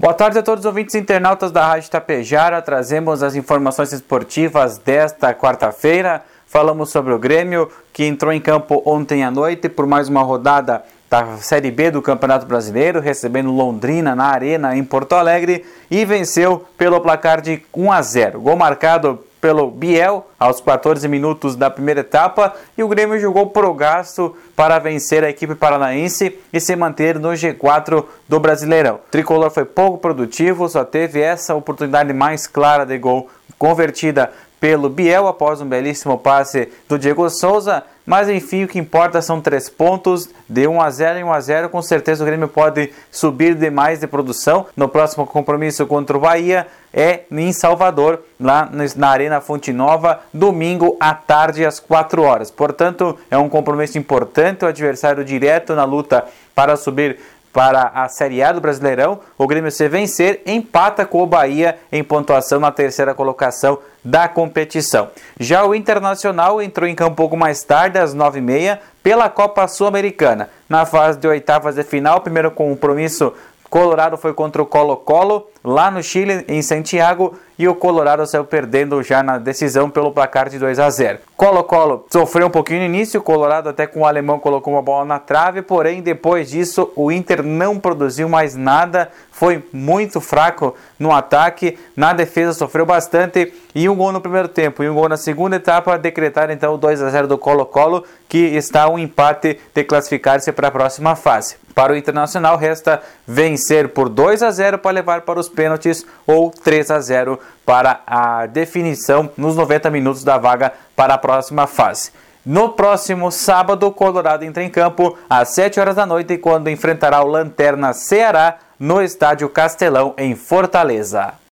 Boa tarde a todos os ouvintes internautas da Rádio Tapejara. Trazemos as informações esportivas desta quarta-feira. Falamos sobre o Grêmio, que entrou em campo ontem à noite por mais uma rodada da Série B do Campeonato Brasileiro, recebendo Londrina na Arena em Porto Alegre e venceu pelo placar de 1 a 0. Gol marcado pelo Biel aos 14 minutos da primeira etapa e o Grêmio jogou pro gasto para vencer a equipe paranaense e se manter no G4 do Brasileirão. O tricolor foi pouco produtivo, só teve essa oportunidade mais clara de gol convertida pelo Biel após um belíssimo passe do Diego Souza. Mas enfim, o que importa são três pontos, de 1 a 0 em 1 a 0. Com certeza o Grêmio pode subir demais de produção. No próximo compromisso contra o Bahia é em Salvador, lá na Arena Fonte Nova, domingo à tarde às 4 horas. Portanto, é um compromisso importante, o adversário direto na luta para subir para a Série A do Brasileirão. O Grêmio se vencer empata com o Bahia em pontuação na terceira colocação da competição. Já o Internacional entrou em campo um pouco mais tarde, às 9h30, pela Copa Sul-Americana. Na fase de oitavas de final, primeiro compromisso Colorado foi contra o Colo-Colo, lá no Chile, em Santiago, e o Colorado saiu perdendo já na decisão pelo placar de 2 a 0. Colo-Colo sofreu um pouquinho no início, o Colorado até com o alemão colocou uma bola na trave, porém depois disso o Inter não produziu mais nada, foi muito fraco no ataque, na defesa sofreu bastante e um gol no primeiro tempo e um gol na segunda etapa decretar então o 2 a 0 do Colo-Colo, que está um empate de classificar-se para a próxima fase. Para o Internacional resta vencer por 2 a 0 para levar para os pênaltis ou 3 a 0 para a definição nos 90 minutos da vaga para a próxima fase. No próximo sábado, o Colorado entra em campo às 7 horas da noite quando enfrentará o Lanterna Ceará no estádio Castelão em Fortaleza.